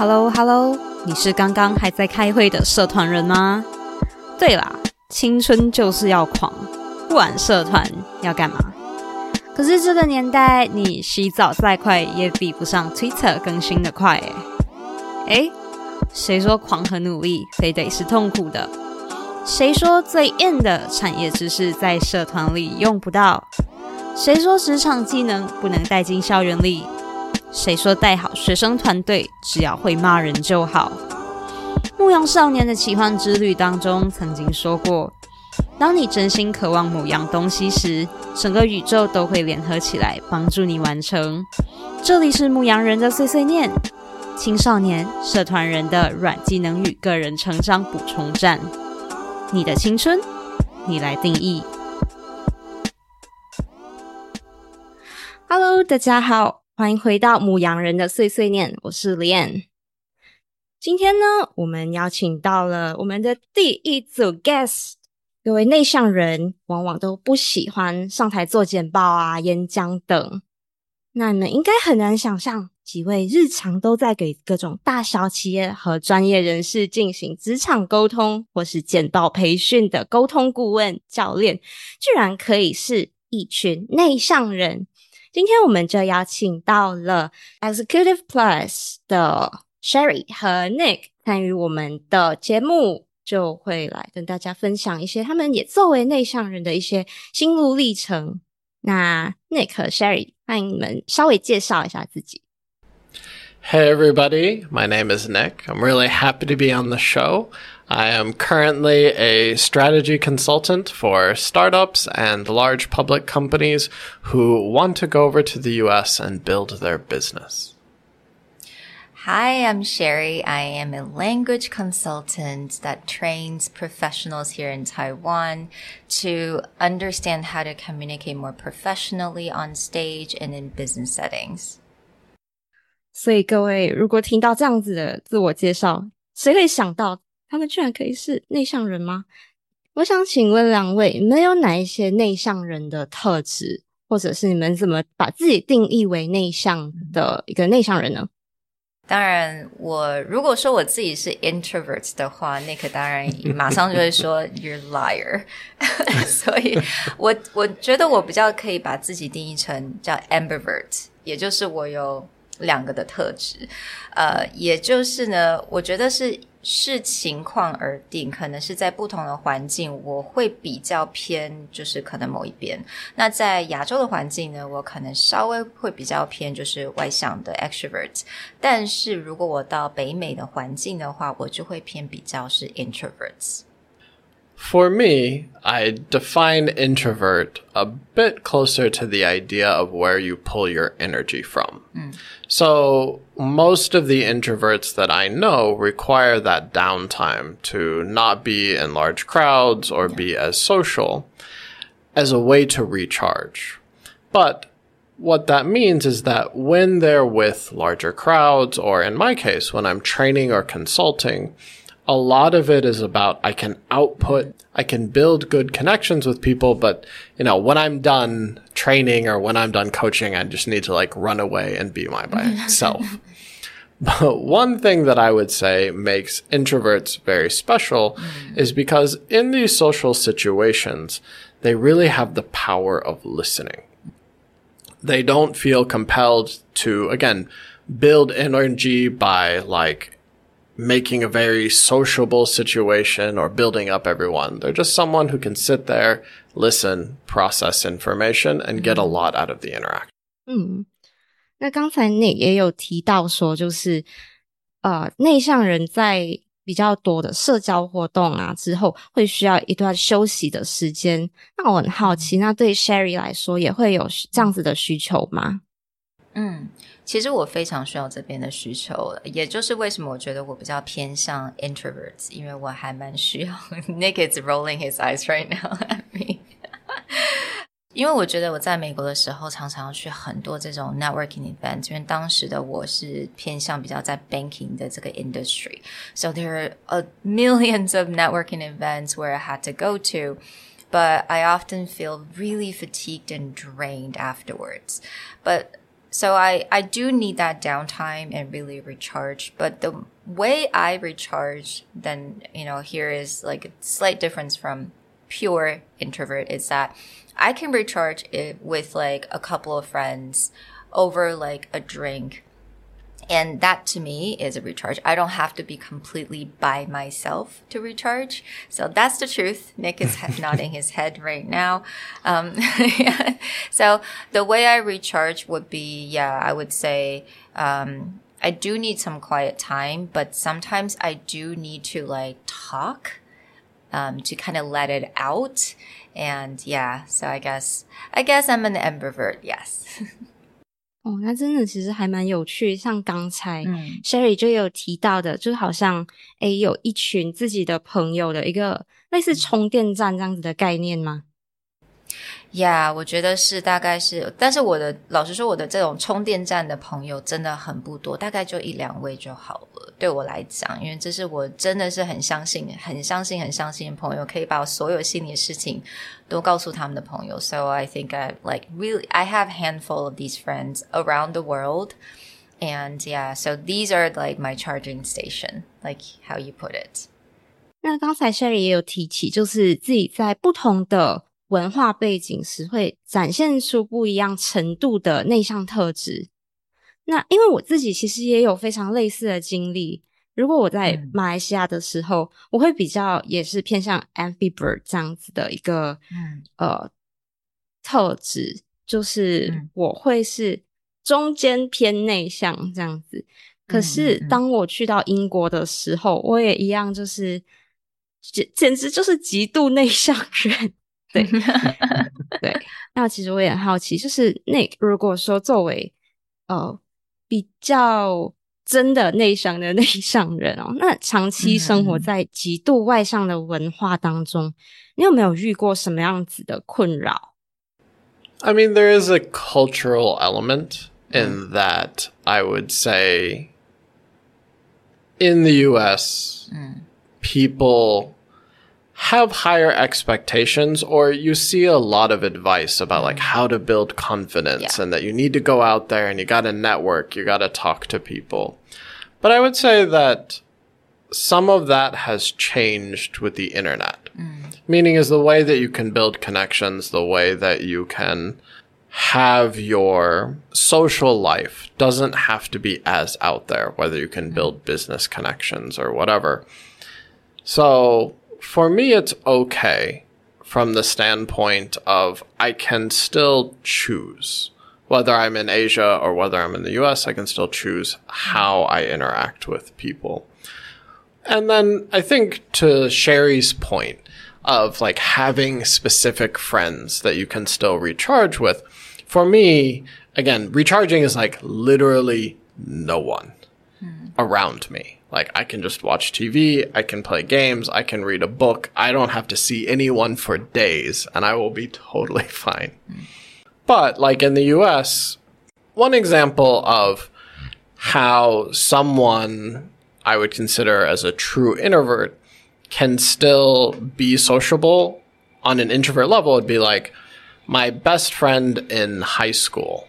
Hello Hello，你是刚刚还在开会的社团人吗？对啦，青春就是要狂，不玩社团要干嘛？可是这个年代，你洗澡再快也比不上 Twitter 更新的快诶。诶，谁说狂和努力非得是痛苦的？谁说最硬的产业知识在社团里用不到？谁说职场技能不能带进校园里？谁说带好学生团队只要会骂人就好？牧羊少年的奇幻之旅当中曾经说过，当你真心渴望某样东西时，整个宇宙都会联合起来帮助你完成。这里是牧羊人的碎碎念，青少年社团人的软技能与个人成长补充站。你的青春，你来定义。Hello，大家好，欢迎回到牧羊人的碎碎念，我是 Lian。今天呢，我们邀请到了我们的第一组 guest，各位内向人往往都不喜欢上台做简报啊、演讲等。那你们应该很难想象，几位日常都在给各种大小企业和专业人士进行职场沟通或是简报培训的沟通顾问教练，居然可以是一群内向人。今天我们就邀请到了 Executive Plus 的 Sherry 和 Nick 参与我们的节目，就会来跟大家分享一些他们也作为内向人的一些心路历程。那 Nick 和 Sherry，欢迎你们稍微介绍一下自己。Hey everybody, my name is Nick. I'm really happy to be on the show. I am currently a strategy consultant for startups and large public companies who want to go over to the US and build their business. Hi, I'm Sherry. I am a language consultant that trains professionals here in Taiwan to understand how to communicate more professionally on stage and in business settings. 所以各位，如果听到这样子的自我介绍，谁会想到 他们居然可以是内向人吗？我想请问两位，你们有哪一些内向人的特质，或者是你们怎么把自己定义为内向的一个内向人呢？当然，我如果说我自己是 introvert 的话，Nick 当然 马上就会说 you're liar。所以我我觉得我比较可以把自己定义成叫 ambivert，也就是我有两个的特质。呃，也就是呢，我觉得是。视情况而定，可能是在不同的环境，我会比较偏，就是可能某一边。那在亚洲的环境呢，我可能稍微会比较偏，就是外向的 extrovert。但是如果我到北美的环境的话，我就会偏比较是 introverts。For me, I define introvert a bit closer to the idea of where you pull your energy from. Mm. So, most of the introverts that I know require that downtime to not be in large crowds or be as social as a way to recharge. But what that means is that when they're with larger crowds, or in my case, when I'm training or consulting, a lot of it is about I can output, I can build good connections with people, but you know, when I'm done training or when I'm done coaching, I just need to like run away and be my myself. But one thing that I would say makes introverts very special mm. is because in these social situations, they really have the power of listening. They don't feel compelled to, again, build energy by like making a very sociable situation or building up everyone. They're just someone who can sit there, listen, process information, and get a mm-hmm. lot out of the interaction. 嗯，那刚才你也有提到说，就是呃，内向人在比较多的社交活动啊之后，会需要一段休息的时间。那我很好奇，那对 Sherry 来说，也会有这样子的需求吗？嗯。 其实我非常需要这边的需求，也就是为什么我觉得我比较偏向 introverts，因为我还蛮需要。Nick is rolling his eyes right now at me，因为我觉得我在美国的时候常常要去很多这种 networking events，因为当时的我是偏向比较在 banking 的这个 industry，so there are a millions of networking events where I had to go to。But I often feel really fatigued and drained afterwards. But so I, I do need that downtime and really recharge. But the way I recharge, then, you know, here is like a slight difference from pure introvert is that I can recharge it with like a couple of friends over like a drink and that to me is a recharge. I don't have to be completely by myself to recharge. So that's the truth. Nick is nodding his head right now. Um, yeah. So the way I recharge would be, yeah, I would say, um, I do need some quiet time, but sometimes I do need to like talk, um, to kind of let it out. And yeah, so I guess, I guess I'm an ambivert. Yes. 哦，那真的其实还蛮有趣。像刚才 Sherry 就有提到的，就好像诶有一群自己的朋友的一个类似充电站这样子的概念吗？呀，我觉得是，大概是，但是我的老实说，我的这种充电站的朋友真的很不多，大概就一两位就好了。对我来讲，因为这是我真的是很相信、很相信、很相信的朋友，可以把我所有心里的事情都告诉他们的朋友。So I think I like really I have handful of these friends around the world, and yeah, so these are like my charging station, like how you put it. 那刚才 Sherry 也有提起，就是自己在不同的。文化背景时会展现出不一样程度的内向特质。那因为我自己其实也有非常类似的经历。如果我在马来西亚的时候，我会比较也是偏向 ambivert 这样子的一个呃特质，就是我会是中间偏内向这样子。可是当我去到英国的时候，我也一样，就是简简直就是极度内向人。对对，那其实我也很好奇，就是 Nick，如果说作为呃比较真的内向的内向人哦，那长期生活在极度外向的文化当中，你有没有遇过什么样子的困扰？I mean, there is a cultural element in that. I would say in the U.S., people. Have higher expectations or you see a lot of advice about like how to build confidence yeah. and that you need to go out there and you got to network, you got to talk to people. But I would say that some of that has changed with the internet. Mm. Meaning is the way that you can build connections, the way that you can have your social life doesn't have to be as out there, whether you can build business connections or whatever. So for me, it's okay from the standpoint of I can still choose. Whether I'm in Asia or whether I'm in the US, I can still choose how I interact with people. And then I think to Sherry's point of like having specific friends that you can still recharge with, for me, again, recharging is like literally no one mm. around me. Like I can just watch TV, I can play games, I can read a book. I don't have to see anyone for days and I will be totally fine. But like in the US, one example of how someone I would consider as a true introvert can still be sociable on an introvert level would be like my best friend in high school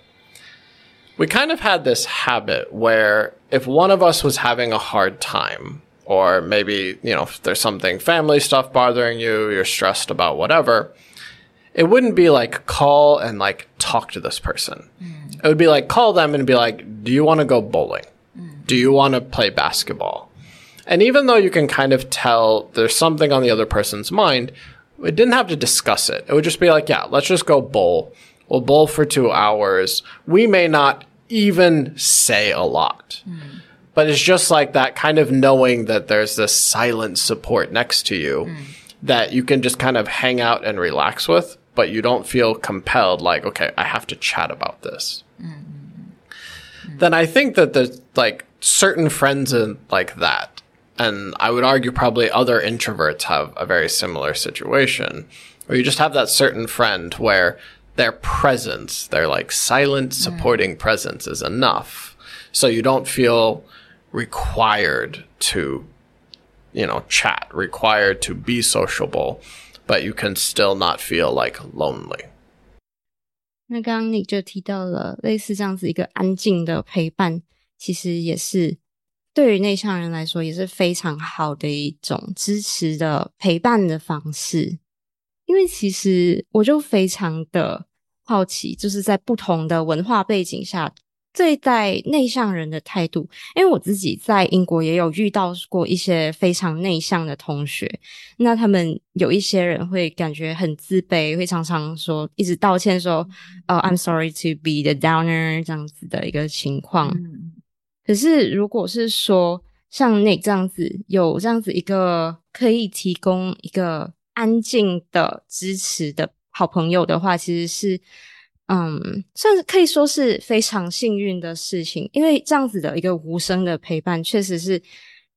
we kind of had this habit where if one of us was having a hard time, or maybe, you know, if there's something family stuff bothering you, you're stressed about whatever, it wouldn't be like call and like talk to this person. Mm. It would be like call them and be like, do you want to go bowling? Mm. Do you want to play basketball? And even though you can kind of tell there's something on the other person's mind, we didn't have to discuss it. It would just be like, yeah, let's just go bowl. We'll bowl for two hours. We may not even say a lot. Mm. But it's just like that kind of knowing that there's this silent support next to you mm. that you can just kind of hang out and relax with, but you don't feel compelled, like, okay, I have to chat about this. Mm-hmm. Then I think that there's like certain friends in like that. And I would argue probably other introverts have a very similar situation where you just have that certain friend where their presence, their like silent supporting mm. presence is enough. So you don't feel required to, you know, chat, required to be sociable, but you can still not feel like lonely. 那刚刚你就提到了类似这样子一个安静的陪伴，其实也是对于内向人来说也是非常好的一种支持的陪伴的方式。 因为其实我就非常的好奇，就是在不同的文化背景下。对待内向人的态度，因为我自己在英国也有遇到过一些非常内向的同学，那他们有一些人会感觉很自卑，会常常说一直道歉说，哦，I'm sorry to be the downer 这样子的一个情况。可是如果是说像那这样子有这样子一个可以提供一个安静的支持的好朋友的话，其实是。嗯，算是可以说是非常幸运的事情，因为这样子的一个无声的陪伴，确实是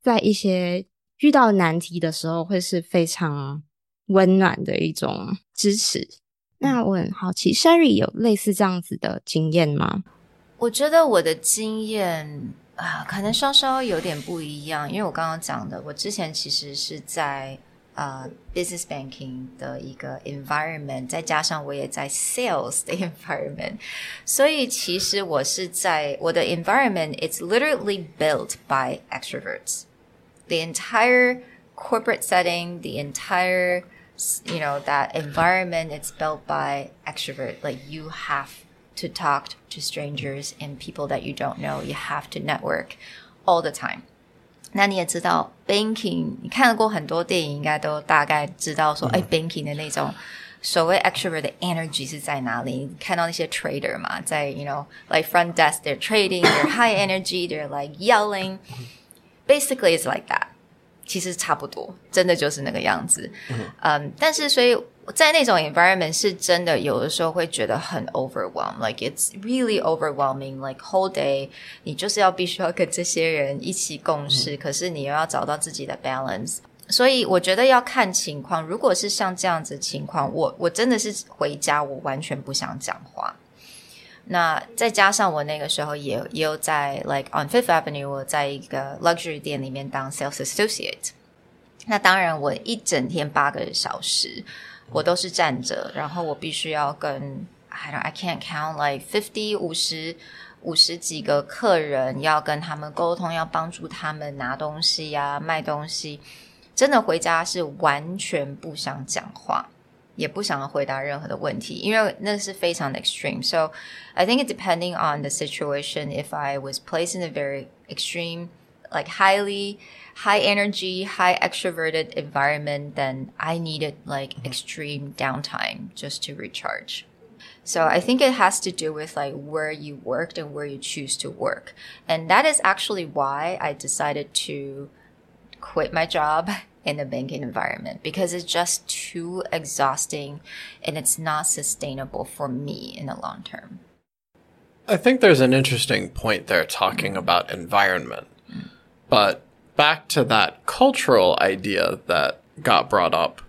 在一些遇到难题的时候，会是非常温暖的一种支持。那我很好奇，Sherry 有类似这样子的经验吗？我觉得我的经验啊，可能稍稍有点不一样，因为我刚刚讲的，我之前其实是在。呃，business banking 的一个 environment，再加上我也在 sales 的 environment，所以其实我是在我的 environment，it's literally built by extroverts. The entire corporate setting, the entire you know that environment, it's built by extrovert. Like you have to talk to strangers and people that you don't know. You have to network all the time. 那你也知道，banking，你看过很多电影，应该都大概知道说，哎，banking 的那种所谓 extrovert 的 energy 是在哪里？你看到那些 trader 嘛，在 you know like front desk they're trading they're high energy they're like yelling basically it's like that，其实差不多，真的就是那个样子。嗯，但是所以。 在那种 environment 是真的，有的时候会觉得很 overwhelm，like it's really overwhelming，like whole day 你就是要必须要跟这些人一起共事，可是你又要找到自己的 balance，所以我觉得要看情况。如果是像这样子情况，我我真的是回家，我完全不想讲话。那再加上我那个时候也也有在 like on Fifth Avenue，我在一个 luxury 店里面当 sales associate，那当然我一整天八个小时。 我都是站着，然后我必须要跟 I don't I can't count like fifty 五十五十几个客人，要跟他们沟通，要帮助他们拿东西呀、卖东西。真的回家是完全不想讲话，也不想要回答任何的问题，因为那是非常的 extreme。So I think it depending on the situation, if I was placed in a very extreme, like highly high energy, high extroverted environment, then I needed like mm-hmm. extreme downtime just to recharge. So I think it has to do with like where you worked and where you choose to work. And that is actually why I decided to quit my job in the banking environment because it's just too exhausting and it's not sustainable for me in the long term. I think there's an interesting point there talking mm-hmm. about environment. But back to that cultural idea that got brought up,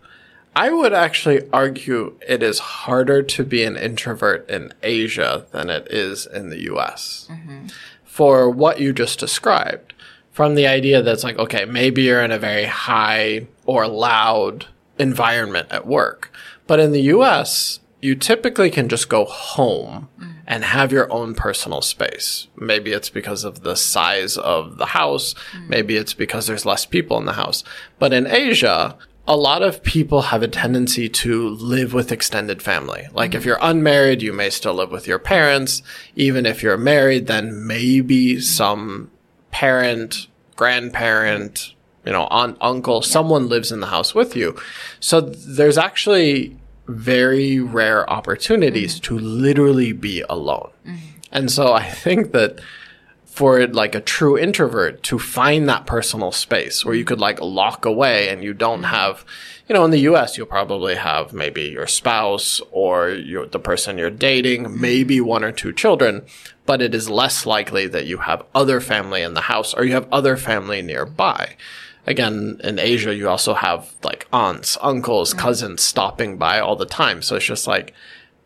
I would actually argue it is harder to be an introvert in Asia than it is in the US. Mm-hmm. For what you just described, from the idea that's like, okay, maybe you're in a very high or loud environment at work. But in the US, you typically can just go home mm-hmm and have your own personal space. Maybe it's because of the size of the house. Mm. Maybe it's because there's less people in the house. But in Asia, a lot of people have a tendency to live with extended family. Like mm-hmm. if you're unmarried, you may still live with your parents. Even if you're married, then maybe some parent, grandparent, you know, aunt, uncle, yeah. someone lives in the house with you. So there's actually very rare opportunities mm-hmm. to literally be alone. Mm-hmm. And so I think that for like a true introvert to find that personal space where you could like lock away and you don't mm-hmm. have, you know, in the US, you'll probably have maybe your spouse or your, the person you're dating, mm-hmm. maybe one or two children, but it is less likely that you have other family in the house or you have other family nearby again, in Asia, you also have like aunts, uncles, mm. cousins stopping by all the time. So it's just like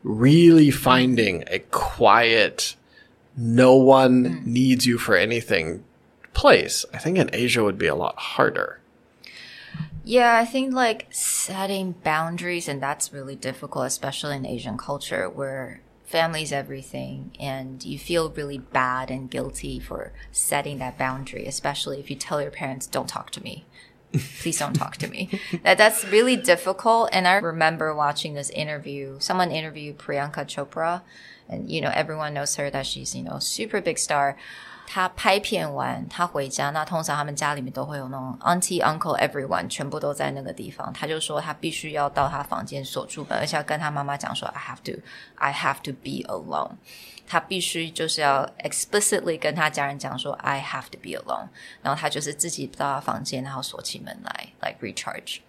really finding a quiet, no one mm. needs you for anything place. I think in Asia would be a lot harder. Yeah, I think like setting boundaries, and that's really difficult, especially in Asian culture where family's everything and you feel really bad and guilty for setting that boundary, especially if you tell your parents, don't talk to me. Please don't talk to me. That that's really difficult. And I remember watching this interview. Someone interviewed Priyanka Chopra, and you know everyone knows her that she's you know super big star. 他拍片完，他回家，那通常他们家里面都会有那种 auntie、uncle、everyone，全部都在那个地方。他就说他必须要到他房间锁住门，而且要跟他妈妈讲说 I have to, I have to be alone。他必须就是要 explicitly 跟他家人讲说 I have to be alone。然后他就是自己到他房间，然后锁起门来，like recharge。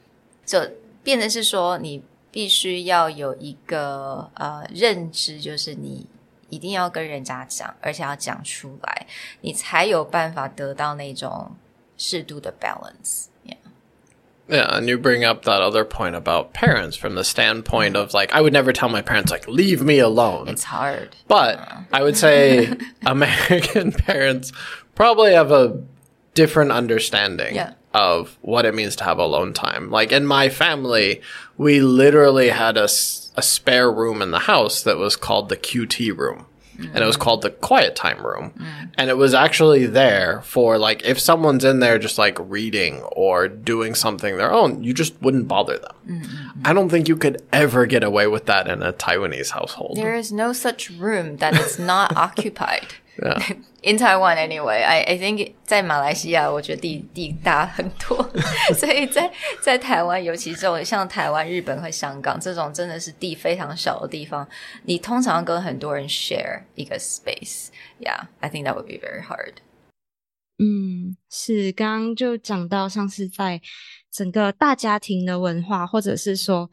就变成是说你必须要有一个呃认知，就是你。一定要跟人家讲，而且要讲出来，你才有办法得到那种适度的 balance。Yeah. Yeah, and you bring up that other point about parents from the standpoint of like, I would never tell my parents, like, leave me alone. It's hard. But I would say American parents probably have a different understanding Yeah. of what it means to have alone time. Like in my family, we literally had a spare room in the house that was called the QT room. And it was called the quiet time room. Mm. And it was actually there for like, if someone's in there just like reading or doing something their own, you just wouldn't bother them. Mm, mm, I don't think you could ever get away with that in a Taiwanese household. There is no such room that is not occupied. In Taiwan, anyway, I I think 在马来西亚，我觉得地地大很多，所以在在台湾，尤其这种像台湾、日本和香港这种真的是地非常小的地方，你通常跟很多人 share 一个 space。Yeah, I think that would be very hard. 嗯，是刚刚就讲到，像是在整个大家庭的文化，或者是说，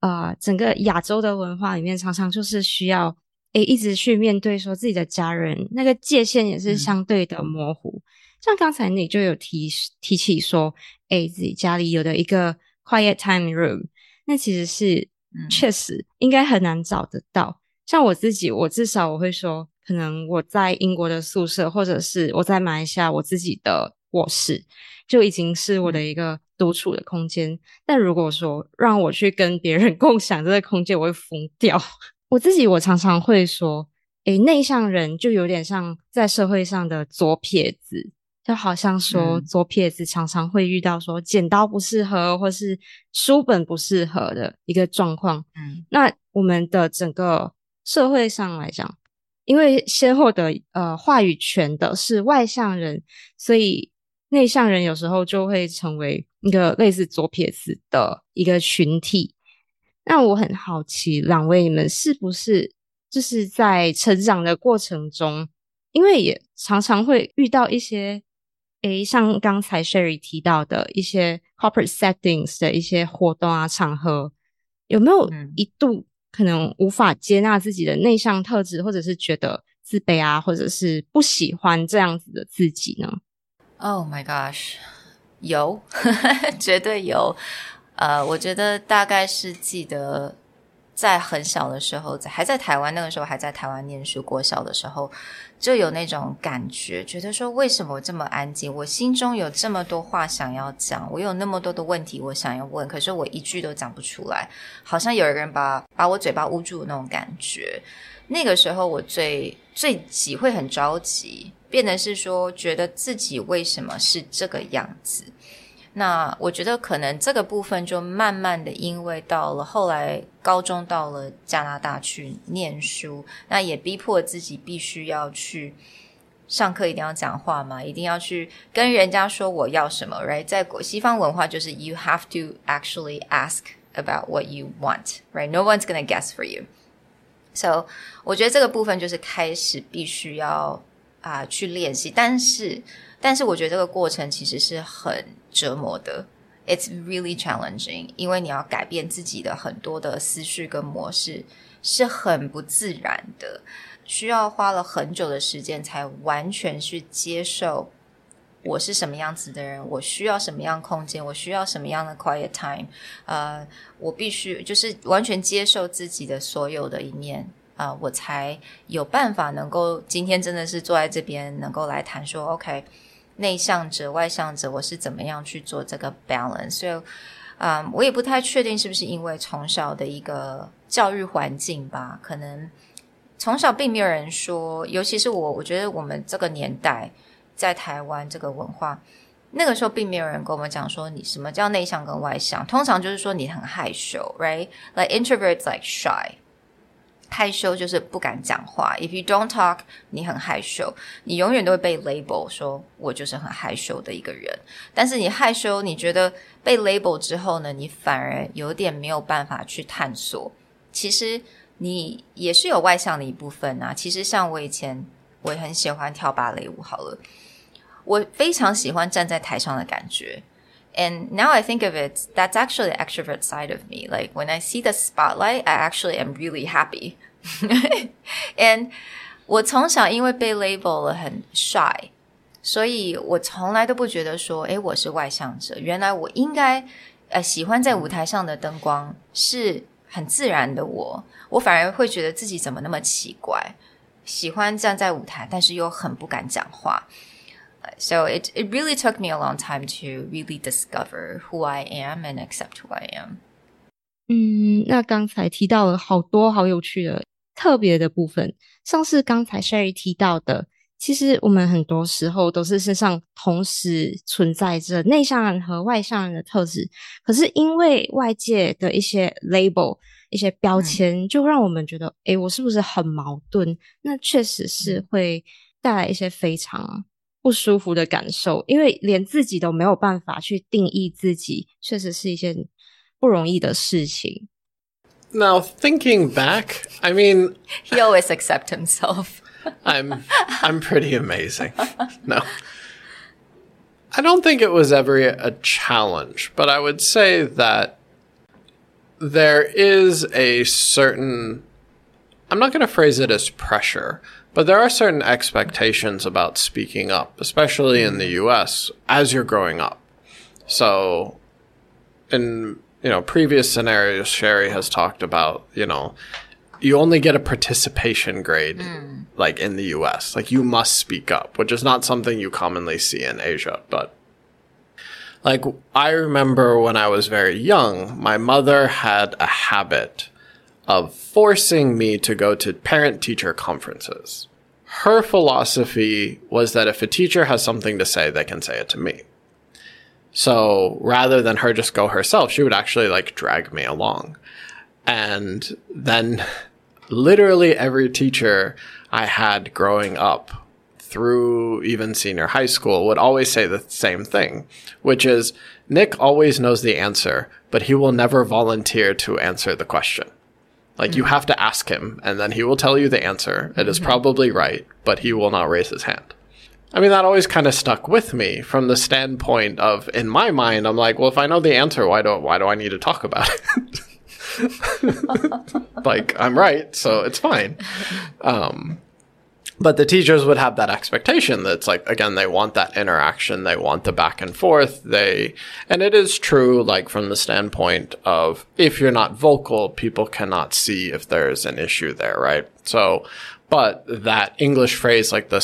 呃，整个亚洲的文化里面，常常就是需要诶一直去面对说自己的家人，那个界限也是相对的模糊。像刚才你就有提提起说，诶，自己家里有的一个 quiet time room，那其实是嗯确实应该很难找得到。像我自己，我至少我会说，可能我在英国的宿舍，或者是我在马来西亚我自己的卧室，就已经是我的一个独处的空间。但如果说让我去跟别人 共享这个空间，我会疯掉。我自己我常常会说，诶，内向人就有点像在社会上的左撇子。就好像说嗯左撇子常常会遇到说剪刀不适合，或是书本不适合的一个状况。嗯那我们的整个社会上来讲，因为先获得呃话语权的是外向人，所以内向人有时候就会成为一个类似左撇子的一个群体。那我很好奇，两位你们是不是就是在成长的过程中，因为也常常会遇到一些，诶，像刚才 Sherry 提到的一些 corporate settings 的一些活动啊场合，有没有嗯一度可能无法接纳自己的内向特质，或者是觉得自卑啊，或者是不喜欢这样子的自己呢？Oh my gosh，有，绝对有。呃，我觉得大概是记得在很小的时候，在还在台湾那个时候，还在台湾念书，国小的时候，就有那种感觉，觉得说为什么这么安静？我心中有这么多话想要讲，我有那么多的问题我想要问，可是我一句都讲不出来，好像有一个人把把我嘴巴捂住的那种感觉。那个时候我最最急会很着急，变得是说觉得自己为什么是这个样子。那我觉得可能这个部分就慢慢的，因为到了后来高中到了加拿大去念书，那也逼迫自己必须要去上课，一定要讲话嘛，一定要去跟人家说我要什么，right？在国西方文化就是 you have to actually ask about what you want，right？No one's gonna guess for you。So，我觉得这个部分就是开始必须要啊、去练习，但是但是我觉得这个过程其实是很折磨的，It's really challenging，因为你要改变自己的很多的思绪跟模式是很不自然的，需要花了很久的时间才完全去接受。我是什么样子的人？我需要什么样空间？我需要什么样的 quiet time？呃，我必须就是完全接受自己的所有的一面啊、我才有办法能够今天真的是坐在这边，能够来谈说，OK，内向者、外向者，我是怎么样去做这个 balance？所以，嗯，我也不太确定是不是因为从小的一个教育环境吧，可能从小并没有人说，尤其是我，我觉得我们这个年代在台湾这个文化，那个时候并没有人跟我们讲说你什么叫内向跟外向，通常就是说你很害羞，right？Like introverts like shy，害羞就是不敢讲话。If you don't talk，你很害羞，你永远都会被 label 说我就是很害羞的一个人。但是你害羞，你觉得被 label 之后呢，你反而有点没有办法去探索。其实。你也是有外向的一部分啊。其实像我以前，我也很喜欢跳芭蕾舞。好了，我非常喜欢站在台上的感觉。And now I think of it, that's actually the extrovert side of me. Like when I see the spotlight, I actually am really happy. And 我从小因为被 label 了很 shy，所以我从来都不觉得说，诶，我是外向者。原来我应该呃喜欢在舞台上的灯光是很自然的我。我反而会觉得自己怎么那么奇怪，喜欢站在舞台，但是又很不敢讲话。 So it it really took me a long time to really discover who I am and accept who I am. 嗯，那刚才提到了好多好有趣的特别的部分，像是刚才 Sherry 提到的，其实我们很多时候都是身上同时存在着内向人和外向人的特质，可是因为外界的一些 label。一些标签就让我们觉得，哎，我是不是很矛盾？那确实是会带来一些非常 不舒服的感受，因为连自己都没有办法去定义自己，确实是一件不容易的事情。Now thinking back, I mean, he always accept himself. I'm I'm pretty amazing. No. I don't think it was ever a challenge, but I would say that there is a certain I'm not going to phrase it as pressure, but there are certain expectations about speaking up, especially in the US as you're growing up. So in you know previous scenarios Sherry has talked about, you know, you only get a participation grade mm. like in the US. Like you must speak up, which is not something you commonly see in Asia, but like, I remember when I was very young, my mother had a habit of forcing me to go to parent teacher conferences. Her philosophy was that if a teacher has something to say, they can say it to me. So rather than her just go herself, she would actually like drag me along. And then literally every teacher I had growing up through even senior high school would always say the same thing, which is Nick always knows the answer, but he will never volunteer to answer the question. Like you have to ask him and then he will tell you the answer. It is probably right, but he will not raise his hand. I mean, that always kind of stuck with me from the standpoint of, in my mind, I'm like, well, if I know the answer, why do why do I need to talk about it? like I'm right, so it's fine. Um, but the teachers would have that expectation that's like again they want that interaction they want the back and forth they and it is true like from the standpoint of if you're not vocal people cannot see if there's an issue there right so but that english phrase like the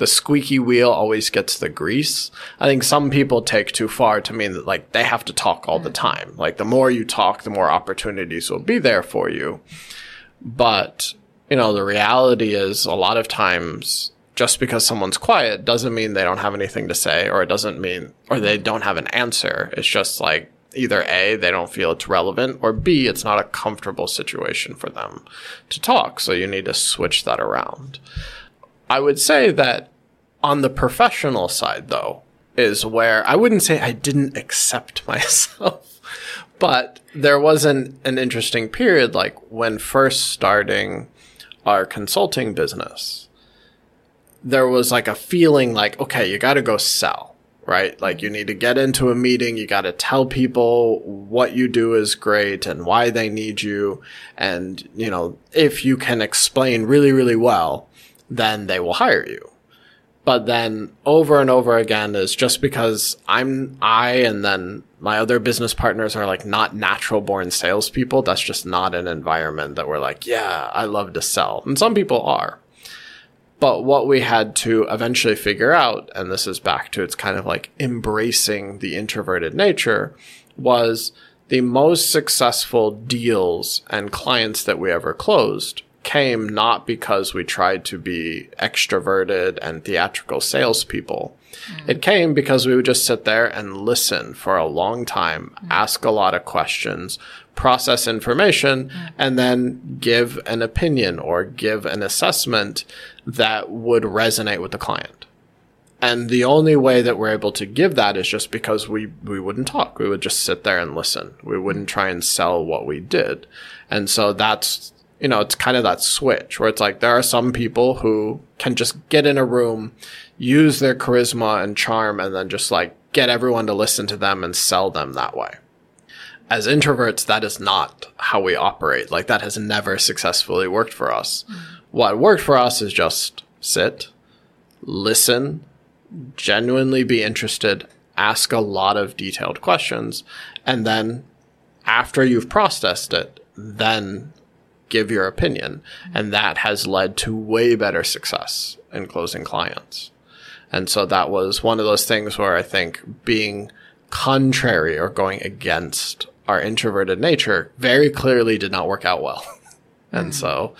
the squeaky wheel always gets the grease. I think some people take too far to mean that like they have to talk all the mm. time. Like the more you talk, the more opportunities will be there for you. But you know, the reality is a lot of times just because someone's quiet doesn't mean they don't have anything to say or it doesn't mean or they don't have an answer. It's just like either A, they don't feel it's relevant, or B, it's not a comfortable situation for them to talk. So you need to switch that around. I would say that on the professional side, though, is where I wouldn't say I didn't accept myself, but there was an, an interesting period, like when first starting our consulting business, there was like a feeling like, okay, you got to go sell, right? Like you need to get into a meeting. You got to tell people what you do is great and why they need you. And, you know, if you can explain really, really well, then they will hire you. But then over and over again is just because I'm I and then my other business partners are like not natural born salespeople. That's just not an environment that we're like, yeah, I love to sell. And some people are. But what we had to eventually figure out, and this is back to it's kind of like embracing the introverted nature, was the most successful deals and clients that we ever closed came not because we tried to be extroverted and theatrical salespeople. Mm. It came because we would just sit there and listen for a long time, mm. ask a lot of questions, process information, mm. and then give an opinion or give an assessment that would resonate with the client. And the only way that we're able to give that is just because we, we wouldn't talk. We would just sit there and listen. We wouldn't try and sell what we did. And so that's, you know, it's kind of that switch where it's like there are some people who can just get in a room, use their charisma and charm, and then just like get everyone to listen to them and sell them that way. As introverts, that is not how we operate. Like that has never successfully worked for us. Mm-hmm. What worked for us is just sit, listen, genuinely be interested, ask a lot of detailed questions, and then after you've processed it, then give your opinion. And that has led to way better success in closing clients. And so that was one of those things where I think being contrary or going against our introverted nature very clearly did not work out well. and so,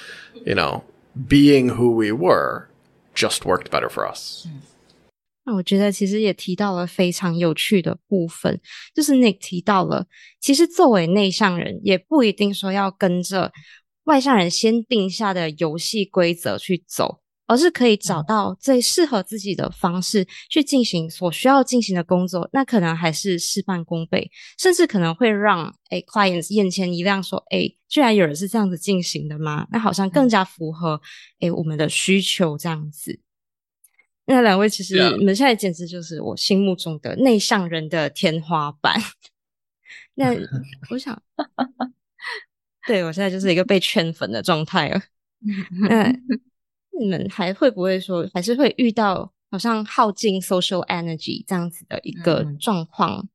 you know, being who we were just worked better for us. 那我觉得其实也提到了非常有趣的部分，就是 Nick 提到了，其实作为内向人，也不一定说要跟着 外向人先定下的游戏规则去走，而是可以找到最适合自己的方式去进行所需要进行的工作。那可能还是事半功倍，甚至可能会让诶 clients 眼前一亮，说诶，居然有人是这样子进行的吗？那好像更加符合诶我们的需求这样子。那两位其实你们现在简直就是我心目中的内向人的天花板。那 我想，对我现在就是一个被圈粉的状态了。那你们还会不会说，还是会遇到好像耗尽 social energy 这样子的一个嗯状况？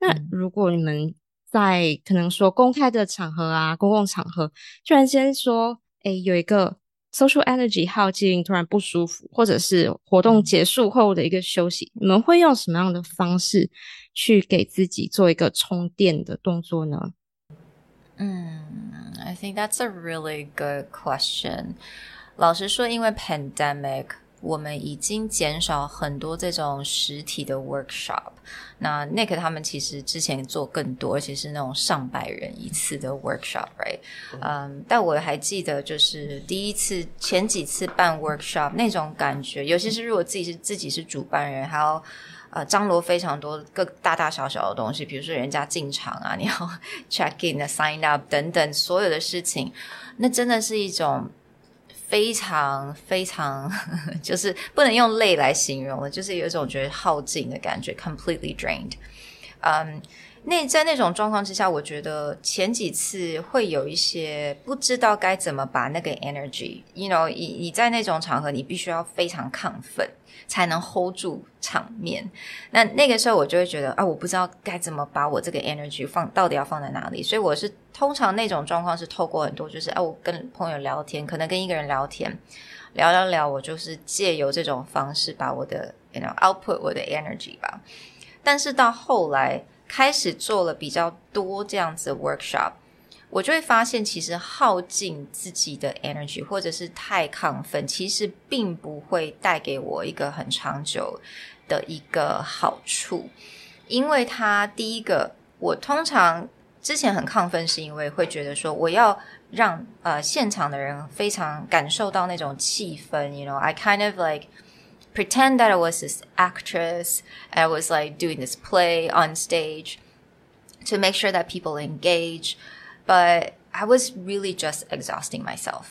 那嗯如果你们在可能说公开的场合啊，公共场合，突然间说，诶，有一个 social energy 耗尽，突然不舒服，或者是活动结束后的一个休息，你们会用什么样的方式去给自己做一个充电的动作呢？Mm, I think that's a really good question. 老实说，因为 pandemic，我们已经减少很多这种实体的 workshop。那 Nick 他们其实之前做更多，而且是那种上百人一次的 workshop，right？嗯，但我还记得，就是第一次、前几次办 workshop 那种感觉，尤其是如果自己是自己是主办人，还要 呃张罗非常多各大大小小的东西，比如说人家进场啊，你要 check in sign up 等等所有的事情，那真的是一种非常非常呵呵 就是不能用累来形容了，就是有一种觉得耗尽的感觉，completely drained。嗯，那在那种状况之下，我觉得前几次会有一些不知道该怎么把那个 energy，you know，你你在那种场合，你必须要非常亢奋，才能 hold 住场面。那那个时候我就会觉得啊，我不知道该怎么把我这个 energy 放到底要放在哪里，所以我是通常那种状况是透过很多就是啊，我跟朋友聊天，可能跟一个人聊天，聊聊聊，我就是借由这种方式把我的 you know output 我的 energy 吧。但是到后来开始做了比较多这样子的 workshop，我就会发现，其实耗尽自己的 energy 或者是太亢奋，其实并不会带给我一个很长久的一个好处，因为它第一个，我通常之前很亢奋，是因为会觉得说我要让呃现场的人非常感受到那种气氛，you know，I kind of like pretend that I was this actress. I was like doing this play on stage to make sure that people engage, but I was really just exhausting myself.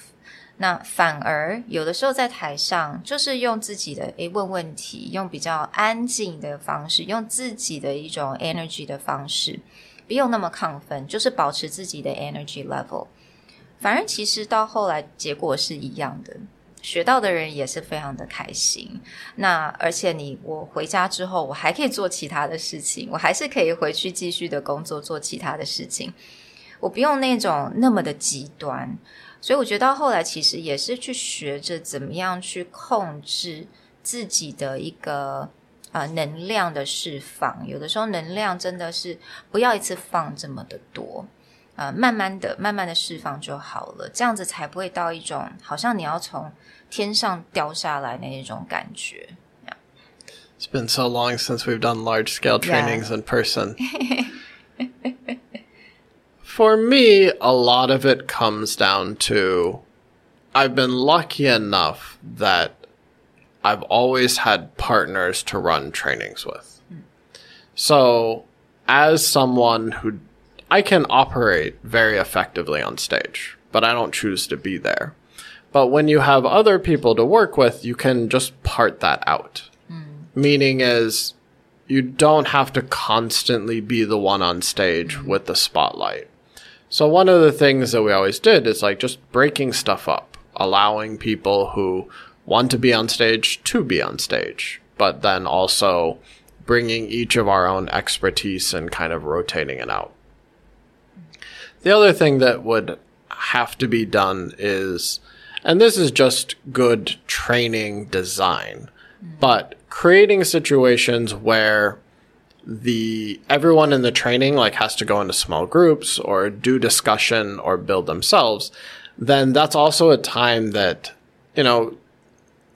那反而有的时候在台上，就是用自己的诶问问题，用比较安静的方式，用自己的一种 energy 的方式，不用那么亢奋，就是保持自己的 energy level。反而其实到后来结果是一样的， 学到的人也是非常的开心。那而且你我回家之后，我还可以做其他的事情，我还是可以回去继续的工作，做其他的事情。我不用那种那么的极端，所以我觉得到后来其实也是去学着怎么样去控制自己的一个呃能量的释放。有的时候能量真的是不要一次放这么的多。呃，慢慢的、慢慢的释放就好了，这样子才不会到一种好像你要从天上掉下来那一种感觉。It's been so long since we've done large scale trainings in person. For me, a lot of it comes down to I've been lucky enough that I've always had partners to run trainings with. So, as someone who I can operate very effectively on stage, but I don't choose to be there. But when you have other people to work with, you can just part that out. Hmm. Meaning is you don't have to constantly be the one on stage hmm. with the spotlight. So one of the things that we always did is like just breaking stuff up, allowing people who want to be on stage to be on stage, but then also bringing each of our own expertise and kind of rotating it out. The other thing that would have to be done is, and this is just good training design, but creating situations where the everyone in the training like has to go into small groups or do discussion or build themselves, then that's also a time that, you know,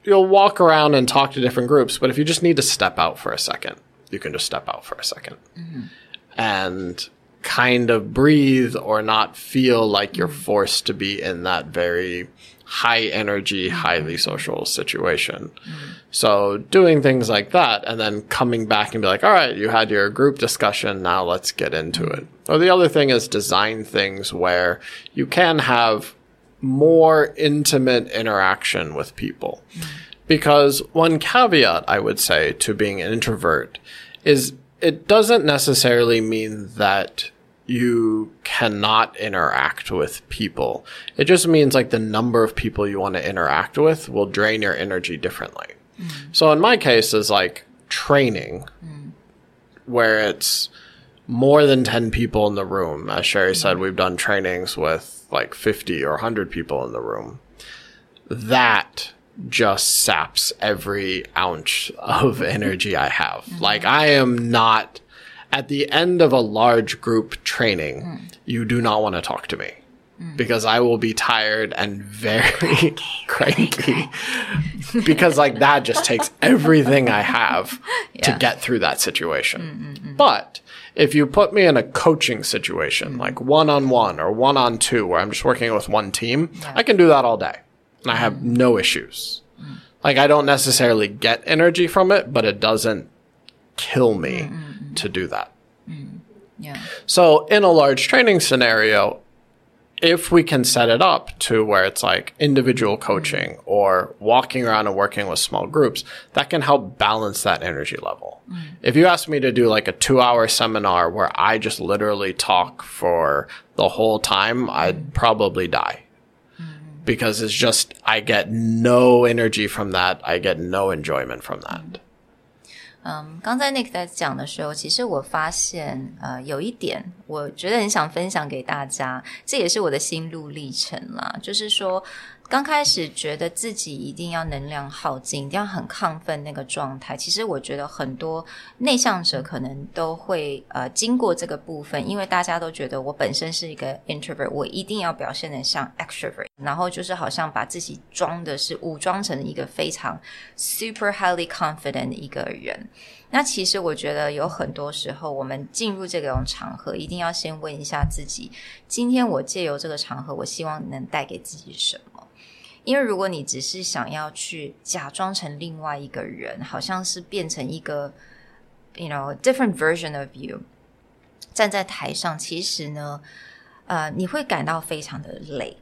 you'll walk around and talk to different groups, but if you just need to step out for a second, you can just step out for a 2nd mm-hmm. and kind of breathe or not feel like you're mm-hmm. forced to be in that very high energy, highly mm-hmm. social situation. Mm-hmm. So doing things like that and then coming back and be like, all right, you had your group discussion. Now let's get into it. Or the other thing is design things where you can have more intimate interaction with people. Because one caveat I would say to being an introvert is it doesn't necessarily mean that you cannot interact with people. It just means like the number of people you want to interact with will drain your energy differently. Mm. So in my case is like training mm. where it's more than 10 people in the room. As Sherry said, mm. we've done trainings with like 50 or 100 people in the room. That just saps every ounce of energy I have. Like I am not at the end of a large group training, hmm. you do not want to talk to me. Hmm. Because I will be tired and very cranky. Because like that just takes everything I have to get through that situation. Mm, mm, mm. But if you put me in a coaching situation, like one on one or one on two, where I'm just working with one team, I can do that all day and I have no issues. Like I don't necessarily get energy from it, but it doesn't kill me to do that. Yeah. So in a large training scenario, if we can set it up to where it's like individual mm-hmm. coaching or walking around and working with small groups, that can help balance that energy level. Mm. If you ask me to do like a two hour seminar where I just literally talk for the whole time, I'd mm. probably die Because it's just, I get no energy from that. I get no enjoyment from that. 嗯，刚才 Nick 在讲的时候，其实我发现，呃，有一点，我觉得很想分享给大家，这也是我的心路历程啦。就是说， 刚开始觉得自己一定要能量耗尽，一定要很亢奋那个状态。其实我觉得很多内向者可能都会呃经过这个部分，因为大家都觉得我本身是一个 introvert，我一定要表现的像 extrovert，然后就是好像把自己装的是武装成一个非常 super highly confident 的一个人。那其实我觉得有很多时候，我们进入这种场合，一定要先问一下自己：今天我借由这个场合，我希望能带给自己什么？因为如果你只是想要去假装成另外一个人，好像是变成一个，you know different version of you，站在台上，其实呢，呃，你会感到非常的累。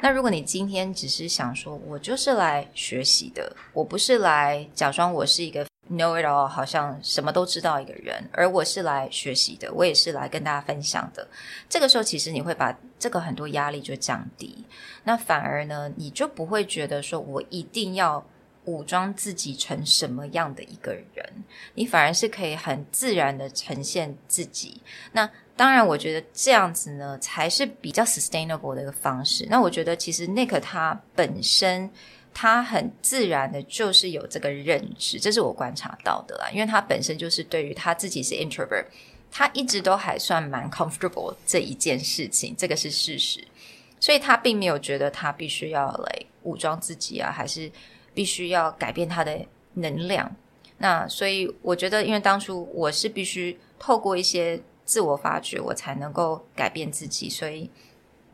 那如果你今天只是想说，我就是来学习的，我不是来假装我是一个 know it all，好像什么都知道一个人，而我是来学习的，我也是来跟大家分享的。这个时候，其实你会把这个很多压力就降低，那反而呢，你就不会觉得说我一定要武装自己成什么样的一个人，你反而是可以很自然的呈现自己。那当然，我觉得这样子呢，才是比较 sustainable 的一个方式。那我觉得，其实 Nick 他本身他很自然的，就是有这个认知，这是我观察到的啦。因为他本身就是对于他自己是 introvert，他一直都还算蛮 comfortable 这一件事情，这个是事实。所以他并没有觉得他必须要来武装自己啊，还是必须要改变他的能量。那所以我觉得，因为当初我是必须透过一些自我发掘，我才能够改变自己，所以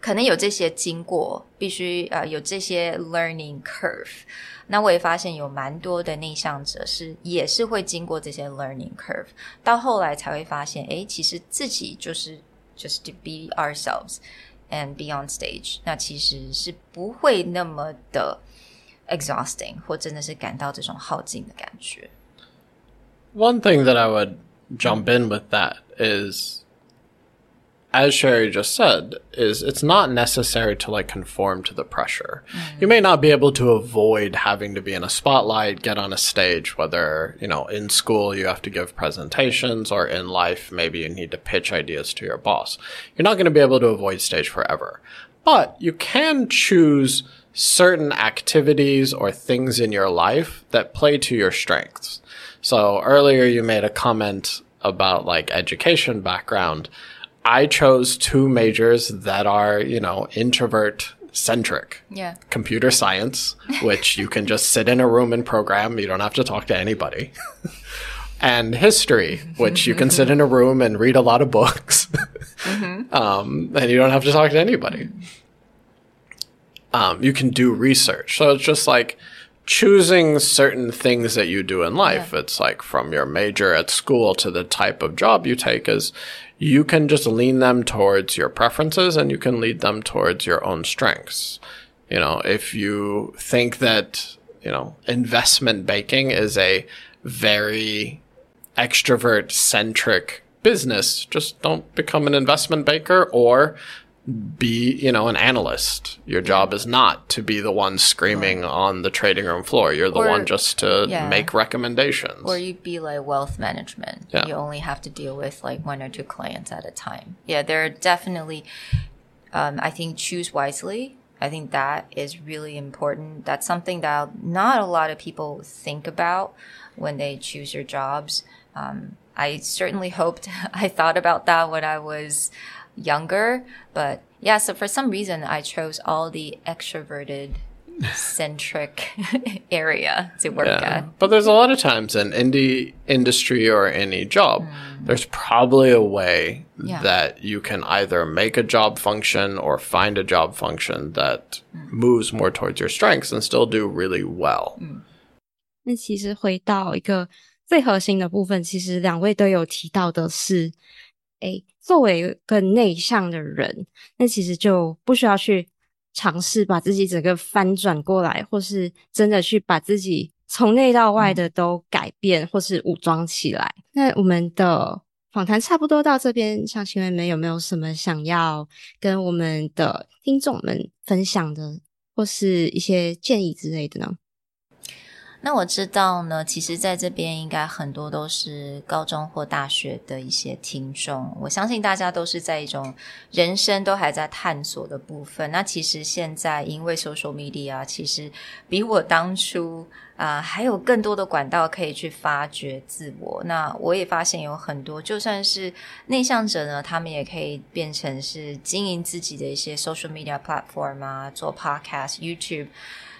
可能有这些经过，必须呃有这些 learning curve。那我也发现有蛮多的内向者是也是会经过这些 learning curve，到后来才会发现，哎，其实自己就是 just to be ourselves and be on stage，那其实是不会那么的 exhausting，或真的是感到这种耗尽的感觉。One thing that I would jump in with that is as Sherry just said, is it's not necessary to like conform to the pressure. Mm. You may not be able to avoid having to be in a spotlight, get on a stage, whether, you know, in school you have to give presentations or in life, maybe you need to pitch ideas to your boss. You're not going to be able to avoid stage forever, but you can choose certain activities or things in your life that play to your strengths. So earlier you made a comment about like education background. I chose two majors that are, you know, introvert centric. Yeah. Computer science, which you can just sit in a room and program. You don't have to talk to anybody. and history, which you can sit in a room and read a lot of books. mm-hmm. um, and you don't have to talk to anybody. Um, you can do research. So it's just like, choosing certain things that you do in life. Yeah. It's like from your major at school to the type of job you take is you can just lean them towards your preferences and you can lead them towards your own strengths. You know, if you think that, you know, investment banking is a very extrovert centric business, just don't become an investment banker or be, you know, an analyst. Your job is not to be the one screaming on the trading room floor. You're the or, one just to yeah. make recommendations. Or you'd be like wealth management. Yeah. You only have to deal with like one or two clients at a time. Yeah, there are definitely, um, I think, choose wisely. I think that is really important. That's something that not a lot of people think about when they choose your jobs. Um, I certainly hoped I thought about that when I was younger. But yeah, so for some reason, I chose all the extroverted centric area to work yeah. at. But there's a lot of times in indie industry or any job, mm. there's probably a way yeah. that you can either make a job function or find a job function that mm. moves more towards your strengths and still do really well. 嗯，那其实回到一个最核心的部分，其实两位都有提到的是，诶， 作为一个内向的人，那其实就不需要去尝试把自己整个翻转过来，或是真的去把自己从内到外的都改变，或是武装起来。那我们的访谈差不多到这边，想请问你们有没有什么想要跟我们的听众们分享的，或是一些建议之类的呢？那我知道呢，其实在这边应该很多都是高中或大学的一些听众。我相信大家都是在一种人生都还在探索的部分。那其实现在因为 social media，其实比我当初啊还有更多的管道可以去发掘自我。那我也发现有很多，就算是内向者呢，他们也可以变成是经营自己的一些 social media platform 啊，做 podcast、YouTube，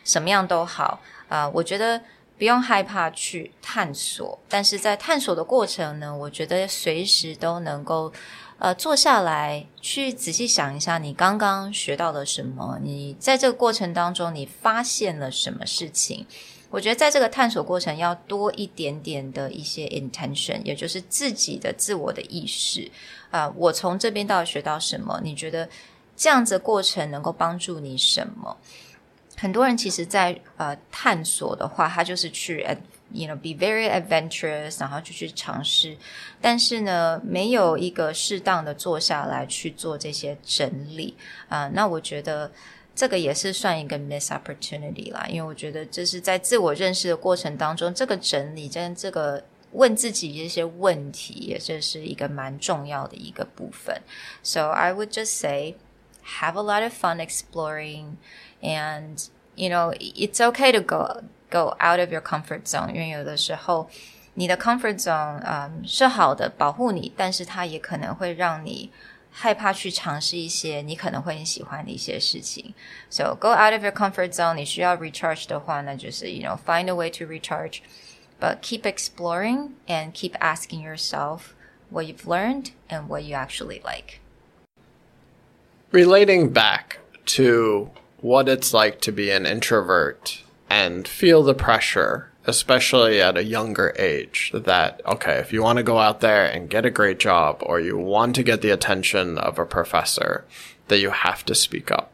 什么样都好。啊，我觉得不用害怕去探索，但是在探索的过程呢，我觉得随时都能够呃坐下来去仔细想一下，你刚刚学到了什么，你在这个过程当中你发现了什么事情。我觉得在这个探索过程要多一点点的一些 intention，也就是自己的自我的意识啊，我从这边到底学到什么？你觉得这样子过程能够帮助你什么？很多人其实，在呃探索的话，他就是去，you know be very adventurous，然后就去尝试，但是呢，没有一个适当的坐下来去做这些整理啊。那我觉得这个也是算一个 miss opportunity 啦，因为我觉得这是在自我认识的过程当中，这个整理跟这个问自己这些问题，也这是一个蛮重要的一个部分。So I would just say, have a lot of fun exploring. And you know, it's okay to go go out of your comfort zone，因为有的时候 你的 comfort zone 嗯是好的，保护你，但是它也可能会让你害怕去尝试一些你可能会很喜欢的一些事情。So go out of your comfort zone。你需要 recharge 的话呢，就是 you know find a way to recharge。But keep exploring and keep asking yourself what you've learned and what you actually like. Relating back to what it's like to be an introvert and feel the pressure, especially at a younger age, that, okay, if you want to go out there and get a great job or you want to get the attention of a professor, that you have to speak up.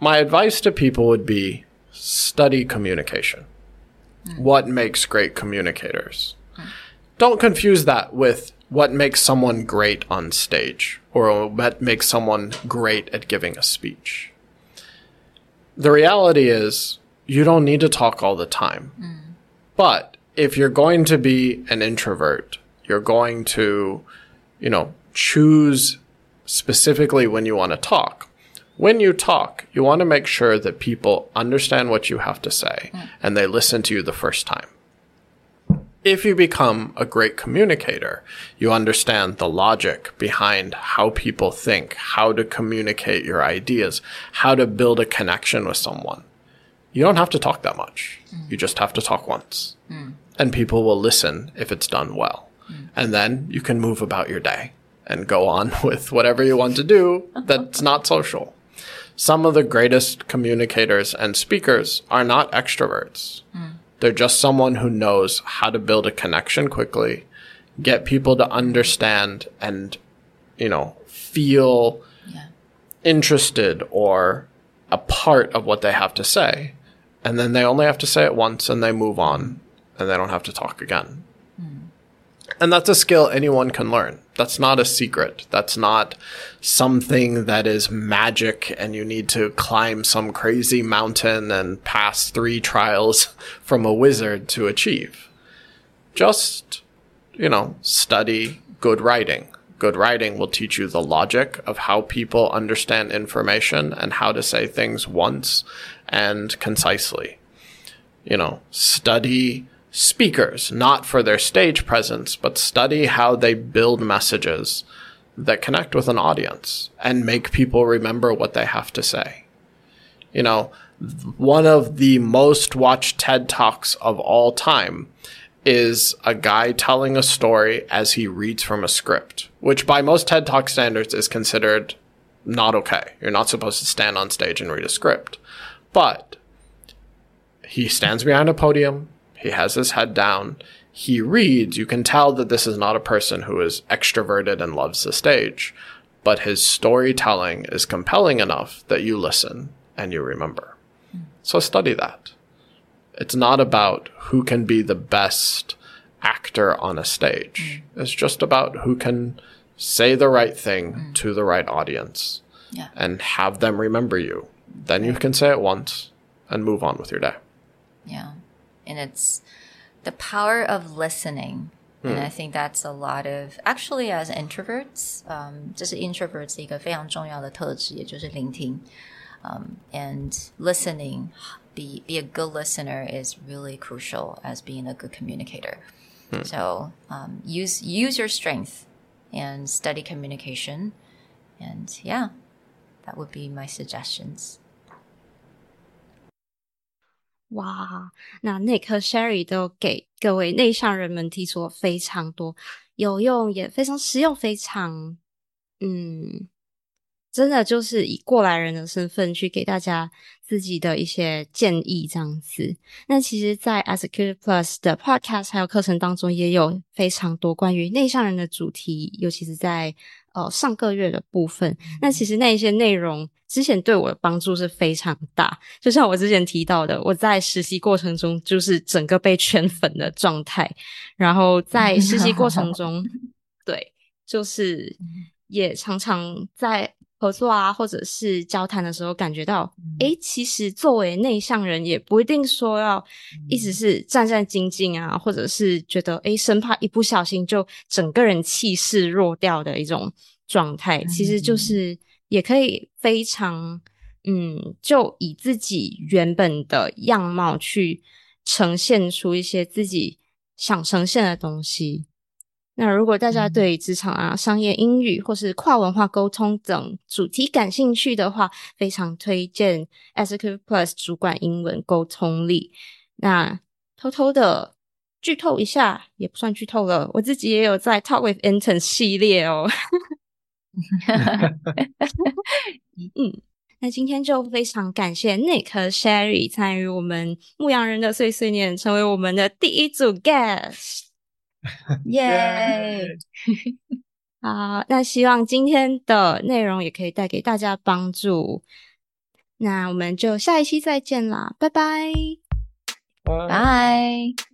My advice to people would be study communication hmm. what makes great communicators. Don't confuse that with what makes someone great on stage or what makes someone great at giving a speech. The reality is, you don't need to talk all the time. Mm. But if you're going to be an introvert, you're going to, you know, choose specifically when you want to talk when you talk, you want to make sure that people understand what you have to say mm. and they listen to you the first time. If you become a great communicator, you understand the logic behind how people think, how to communicate your ideas, how to build a connection with someone. You don't have to talk that much. Mm. You just have to talk once. Mm. And people will listen if it's done well. Mm. And then you can move about your day and go on with whatever you want to do that's not social some of the greatest communicators and speakers are not extroverts. Mm. They're just someone who knows how to build a connection quickly, get people to understand and, you know, feel yeah. interested or a part of what they have to say. And then they only have to say it once and they move on and they don't have to talk again. And that's a skill anyone can learn. That's not a secret. That's not something that is magic and you need to climb some crazy mountain and pass three trials from a wizard to achieve. Just, you know, study good writing. Good writing will teach you the logic of how people understand information and how to say things once and concisely. You know, study speakers, not for their stage presence, but study how they build messages that connect with an audience and make people remember what they have to say. You know, one of the most watched TED Talks of all time is a guy telling a story as he reads from a script, which by most TED Talk standards is considered not okay. You're not supposed to stand on stage and read a script. But he stands behind a podium, he has his head down. He reads. You can tell that this is not a person who is extroverted and loves the stage, but his storytelling is compelling enough that you listen and you remember. So study that. It's not about who can be the best actor on a stage. Mm. It's just about who can say the right thing mm. to the right audience yeah. and have them remember you. Then you can say it once and move on with your day. Yeah and it's the power of listening. And hmm. I think that's a lot of actually as introverts, um, 这是 introverts 一个非常重要的特质，也就是聆听。Um, and listening, be be a good listener is really crucial as being a good communicator. Hmm. So um, use use your strength and study communication, and yeah, that would be my suggestions. 哇，那内科 Sherry 都给各位内向人们提出了非常多有用也非常实用、非常嗯，真的就是以过来人的身份去给大家自己的一些建议这样子。那其实，在 a s e c u t e Plus 的 Podcast 还有课程当中，也有非常多关于内向人的主题，尤其是在。呃，上个月的部分，那其实那一些内容之前对我的帮助是非常大。就像我之前提到的，我在实习过程中就是整个被圈粉的状态，然后在实习过程中，对，就是也常常在。合作啊，或者是交谈的时候，感觉到，诶，其实作为内向人，也不一定说要一直是战战兢兢啊，或者是觉得，诶，生怕一不小心就整个人气势弱掉的一种状态。其实就是也可以非常，嗯，就以自己原本的样貌去呈现出一些自己想呈现的东西。那如果大家对职场啊、商业英语或是跨文化沟通等主题感兴趣的话，非常推荐 SQ Plus 主管英文沟通力。那偷偷的剧透一下，也不算剧透了，我自己也有在 Talk with Intern 系列哦。嗯，那今天就非常感谢 Nick 和 Sherry 参与我们牧羊人的碎碎念，成为我们的第一组 guest。耶！好，那希望今天的内容也可以带给大家帮助。那我们就下一期再见啦，拜拜，拜。